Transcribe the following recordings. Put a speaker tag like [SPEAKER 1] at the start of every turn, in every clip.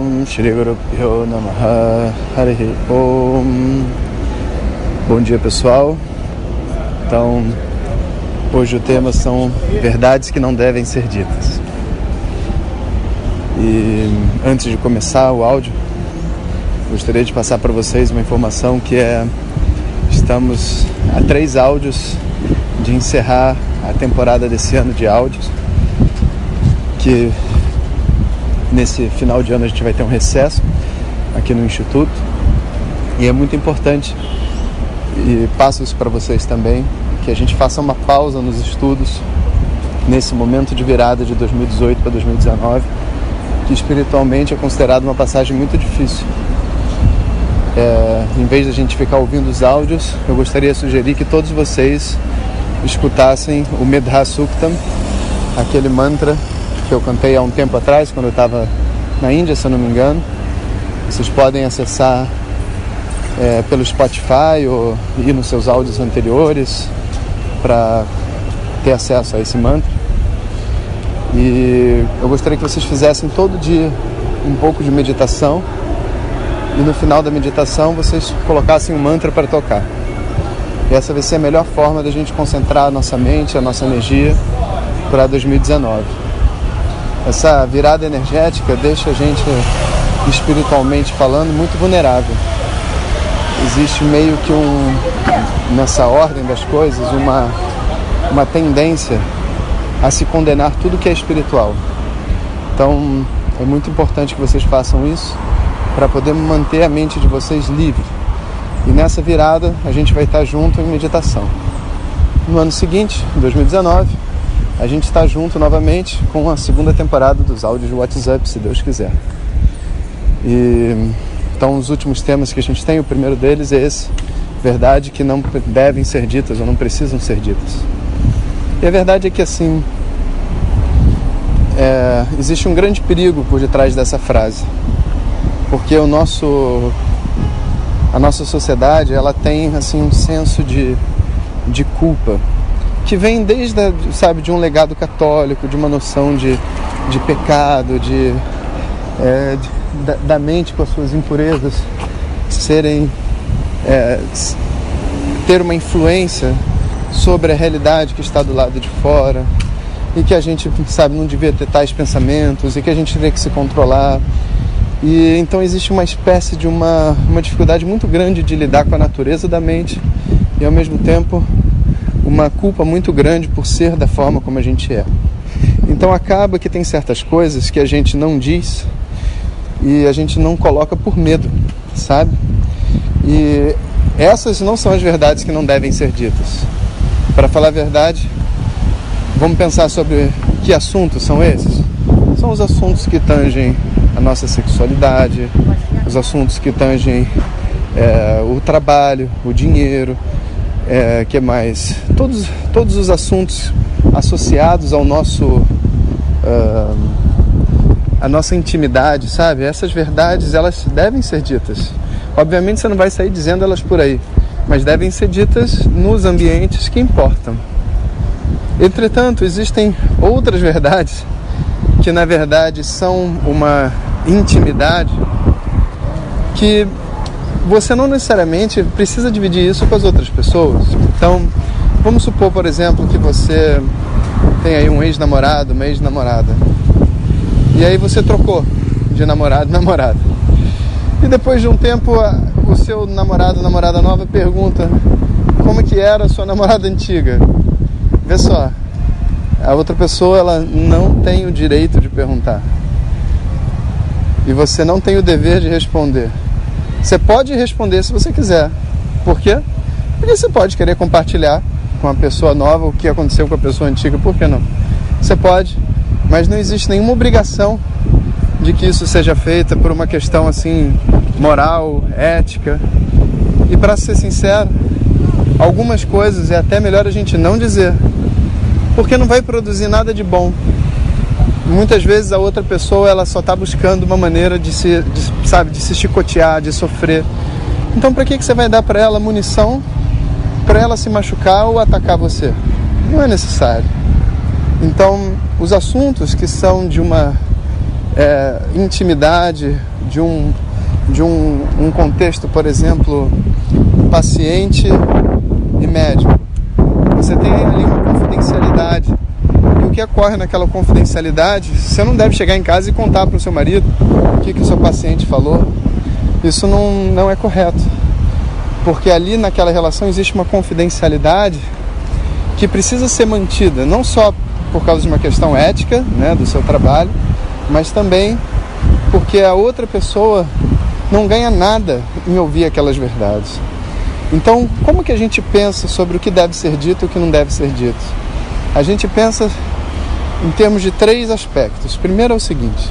[SPEAKER 1] Om Shri Guru Pyo Namaha Harihi Om Bom dia pessoal. Então hoje o tema são verdades que não devem ser ditas. E antes de começar o áudio Gostaria de passar para vocês uma informação que é Estamos a três áudios de encerrar a temporada desse ano de áudios que nesse final de ano a gente vai ter um recesso aqui no Instituto. E é muito importante e passo isso para vocês também que a gente faça uma pausa nos estudos nesse momento de virada de 2018 para 2019 que espiritualmente é considerado uma passagem muito difícil. É, em vez de a gente ficar ouvindo os áudios eu gostaria de sugerir que todos vocês escutassem o Medha Suktam aquele mantra que eu cantei há um tempo atrás, quando eu estava na Índia, se eu não me engano. Vocês podem acessar é, pelo Spotify ou ir nos seus áudios anteriores para ter acesso a esse mantra. E eu gostaria que vocês fizessem todo dia um pouco de meditação e no final da meditação vocês colocassem um mantra para tocar. E essa vai ser a melhor forma da gente concentrar a nossa mente, a nossa energia para 2019 essa virada energética deixa a gente espiritualmente falando muito vulnerável. Existe meio que um nessa ordem das coisas uma uma tendência a se condenar tudo que é espiritual. Então, é muito importante que vocês façam isso para poder manter a mente de vocês livre. E nessa virada, a gente vai estar junto em meditação. No ano seguinte, 2019, a gente está junto novamente com a segunda temporada dos áudios de WhatsApp, se Deus quiser. E então os últimos temas que a gente tem, o primeiro deles é esse, verdade que não devem ser ditas ou não precisam ser ditas. E a verdade é que assim é, existe um grande perigo por detrás dessa frase, porque o nosso a nossa sociedade ela tem assim um senso de, de culpa que vem desde, sabe, de um legado católico, de uma noção de, de pecado, de, é, de da, da, mente com as suas impurezas serem é, ter uma influência sobre a realidade que está do lado de fora e que a gente sabe não devia ter tais pensamentos e que a gente teria que se controlar. E então existe uma espécie de uma, uma dificuldade muito grande de lidar com a natureza da mente e ao mesmo tempo uma culpa muito grande por ser da forma como a gente é. Então acaba que tem certas coisas que a gente não diz e a gente não coloca por medo, sabe? E essas não são as verdades que não devem ser ditas. Para falar a verdade, vamos pensar sobre que assuntos são esses? São os assuntos que tangem a nossa sexualidade, os assuntos que tangem é, o trabalho, o dinheiro, é, que mais? Todos, todos os assuntos associados ao nosso uh, a nossa intimidade, sabe? Essas verdades elas devem ser ditas. Obviamente você não vai sair dizendo elas por aí, mas devem ser ditas nos ambientes que importam. Entretanto, existem outras verdades que na verdade são uma intimidade que você não necessariamente precisa dividir isso com as outras pessoas. Então, vamos supor, por exemplo, que você tem aí um ex-namorado, uma ex-namorada. E aí você trocou de namorado namorada. E depois de um tempo, o seu namorado, namorada nova pergunta como que era a sua namorada antiga. Vê só, a outra pessoa ela não tem o direito de perguntar. E você não tem o dever de responder. Você pode responder se você quiser. Por quê? Porque você pode querer compartilhar com a pessoa nova o que aconteceu com a pessoa antiga. Por que não? Você pode, mas não existe nenhuma obrigação de que isso seja feito por uma questão assim moral, ética. E para ser sincero, algumas coisas é até melhor a gente não dizer, porque não vai produzir nada de bom. Muitas vezes a outra pessoa ela só está buscando uma maneira de se, de, sabe, de se chicotear, de sofrer. Então para que, que você vai dar para ela munição para ela se machucar ou atacar você? Não é necessário. Então os assuntos que são de uma é, intimidade, de um de um, um contexto, por exemplo, paciente e médico. Você tem ali uma confidencialidade. O que ocorre naquela confidencialidade, você não deve chegar em casa e contar para o seu marido o que, que o seu paciente falou. Isso não, não é correto. Porque ali naquela relação existe uma confidencialidade que precisa ser mantida, não só por causa de uma questão ética né, do seu trabalho, mas também porque a outra pessoa não ganha nada em ouvir aquelas verdades. Então, como que a gente pensa sobre o que deve ser dito e o que não deve ser dito? A gente pensa em termos de três aspectos. Primeiro é o seguinte: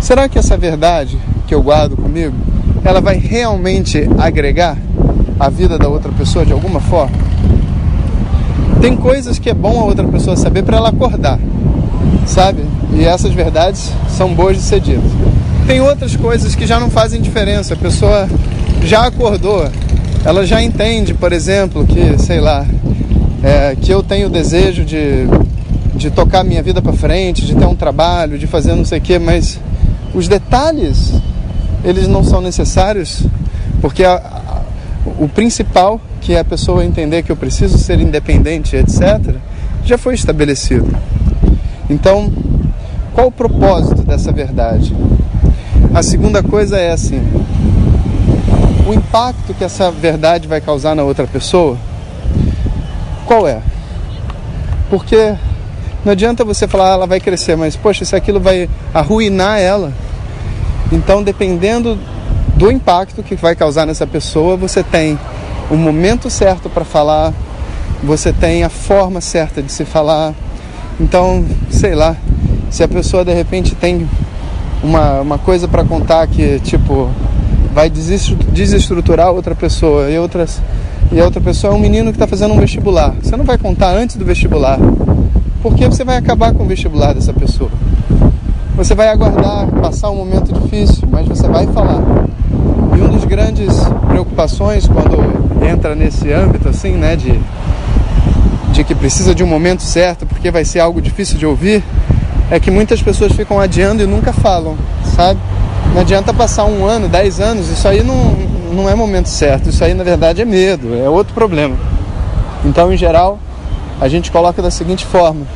[SPEAKER 1] será que essa verdade que eu guardo comigo, ela vai realmente agregar a vida da outra pessoa de alguma forma? Tem coisas que é bom a outra pessoa saber para ela acordar, sabe? E essas verdades são boas de ser ditas. Tem outras coisas que já não fazem diferença. A pessoa já acordou, ela já entende, por exemplo, que, sei lá, é, que eu tenho desejo de, de tocar minha vida para frente, de ter um trabalho, de fazer não sei o quê, mas os detalhes, eles não são necessários, porque a, a, o principal, que é a pessoa entender que eu preciso ser independente, etc., já foi estabelecido. Então, qual o propósito dessa verdade? A segunda coisa é assim: o impacto que essa verdade vai causar na outra pessoa, qual é? Porque não adianta você falar, ah, ela vai crescer, mas poxa, se aquilo vai arruinar ela. Então, dependendo do impacto que vai causar nessa pessoa, você tem o momento certo para falar, você tem a forma certa de se falar. Então, sei lá, se a pessoa de repente tem uma, uma coisa para contar que, tipo, vai desestruturar outra pessoa e outras e a outra pessoa é um menino que está fazendo um vestibular. Você não vai contar antes do vestibular, porque você vai acabar com o vestibular dessa pessoa. Você vai aguardar passar um momento difícil, mas você vai falar. E uma das grandes preocupações quando entra nesse âmbito assim, né, de de que precisa de um momento certo, porque vai ser algo difícil de ouvir, é que muitas pessoas ficam adiando e nunca falam, sabe? Não adianta passar um ano, dez anos, isso aí não, não é momento certo, isso aí na verdade é medo, é outro problema. Então, em geral, a gente coloca da seguinte forma: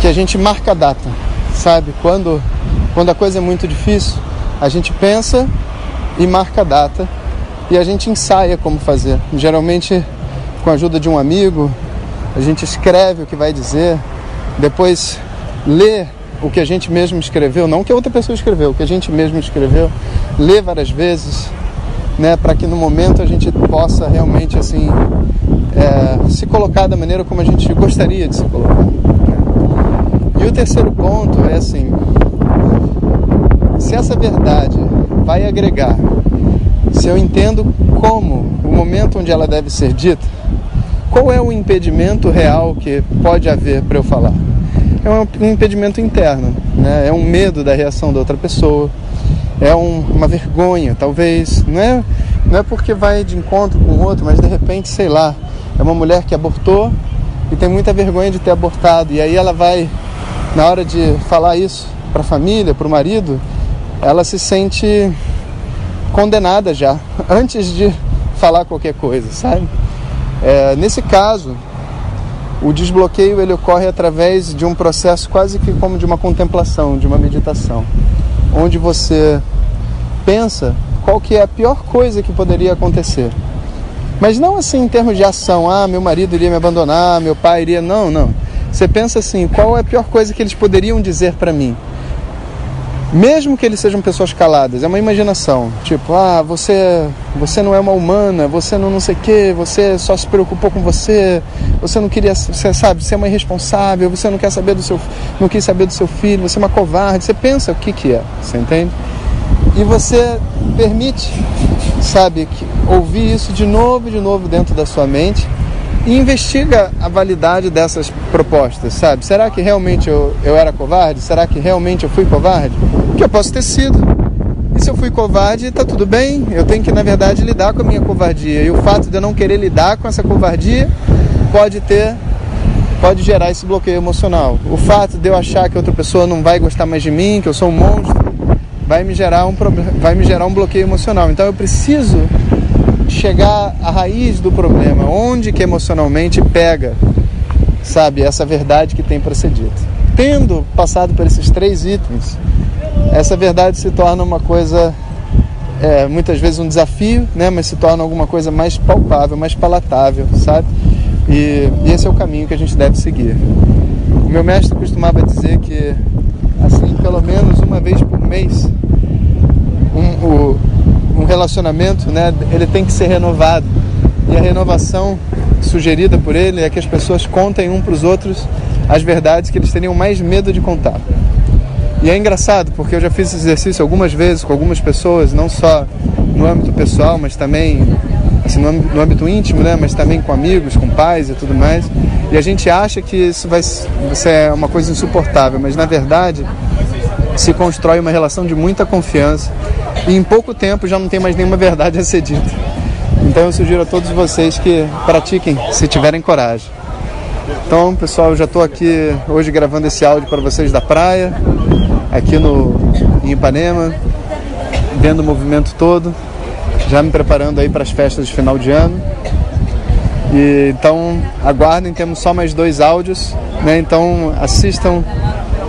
[SPEAKER 1] que a gente marca a data, sabe? Quando, quando a coisa é muito difícil, a gente pensa e marca a data e a gente ensaia como fazer. Geralmente, com a ajuda de um amigo, a gente escreve o que vai dizer, depois lê o que a gente mesmo escreveu, não o que a outra pessoa escreveu, o que a gente mesmo escreveu, lê várias vezes, né, para que no momento a gente possa realmente assim é, se colocar da maneira como a gente gostaria de se colocar. E o terceiro ponto é assim, se essa verdade vai agregar, se eu entendo como o momento onde ela deve ser dita, qual é o impedimento real que pode haver para eu falar? É um impedimento interno, né? é um medo da reação da outra pessoa, é um, uma vergonha, talvez. Não é, não é porque vai de encontro com o outro, mas de repente, sei lá, é uma mulher que abortou e tem muita vergonha de ter abortado, e aí ela vai, na hora de falar isso para a família, para o marido, ela se sente condenada já, antes de falar qualquer coisa, sabe? É, nesse caso, o desbloqueio ele ocorre através de um processo quase que como de uma contemplação, de uma meditação, onde você pensa qual que é a pior coisa que poderia acontecer. Mas não assim em termos de ação, ah, meu marido iria me abandonar, meu pai iria, não, não. Você pensa assim, qual é a pior coisa que eles poderiam dizer para mim? Mesmo que eles sejam pessoas caladas, é uma imaginação. Tipo, ah, você, você não é uma humana, você não não sei o quê, você só se preocupou com você, você não queria, você sabe, é uma irresponsável, você não quer saber do seu, não quis saber do seu filho, você é uma covarde. Você pensa o que que é, você entende? e você permite, sabe, que, ouvir isso de novo e de novo dentro da sua mente e investiga a validade dessas propostas, sabe? Será que realmente eu, eu era covarde? Será que realmente eu fui covarde? Que eu posso ter sido. E se eu fui covarde, tá tudo bem. Eu tenho que, na verdade, lidar com a minha covardia. E o fato de eu não querer lidar com essa covardia pode ter pode gerar esse bloqueio emocional. O fato de eu achar que outra pessoa não vai gostar mais de mim, que eu sou um monstro, vai me gerar um vai me gerar um bloqueio emocional. Então eu preciso chegar à raiz do problema, onde que emocionalmente pega, sabe, essa verdade que tem dita. Tendo passado por esses três itens, essa verdade se torna uma coisa é, muitas vezes um desafio, né, mas se torna alguma coisa mais palpável, mais palatável, sabe? E, e esse é o caminho que a gente deve seguir. O meu mestre costumava dizer que, assim, pelo menos uma vez por mês, um, o, relacionamento, né, ele tem que ser renovado. E a renovação sugerida por ele é que as pessoas contem um para os outros as verdades que eles teriam mais medo de contar. E é engraçado porque eu já fiz esse exercício algumas vezes com algumas pessoas, não só no âmbito pessoal, mas também assim, no, âmbito íntimo, né? Mas também com amigos, com pais e tudo mais. E a gente acha que isso vai ser uma coisa insuportável, mas na verdade se constrói uma relação de muita confiança e em pouco tempo já não tem mais nenhuma verdade a ser dita. Então eu sugiro a todos vocês que pratiquem, se tiverem coragem. Então, pessoal, eu já estou aqui hoje gravando esse áudio para vocês da praia, aqui no em Ipanema, vendo o movimento todo já me preparando aí para as festas de final de ano. E, então aguardem, temos só mais dois áudios, né? Então assistam,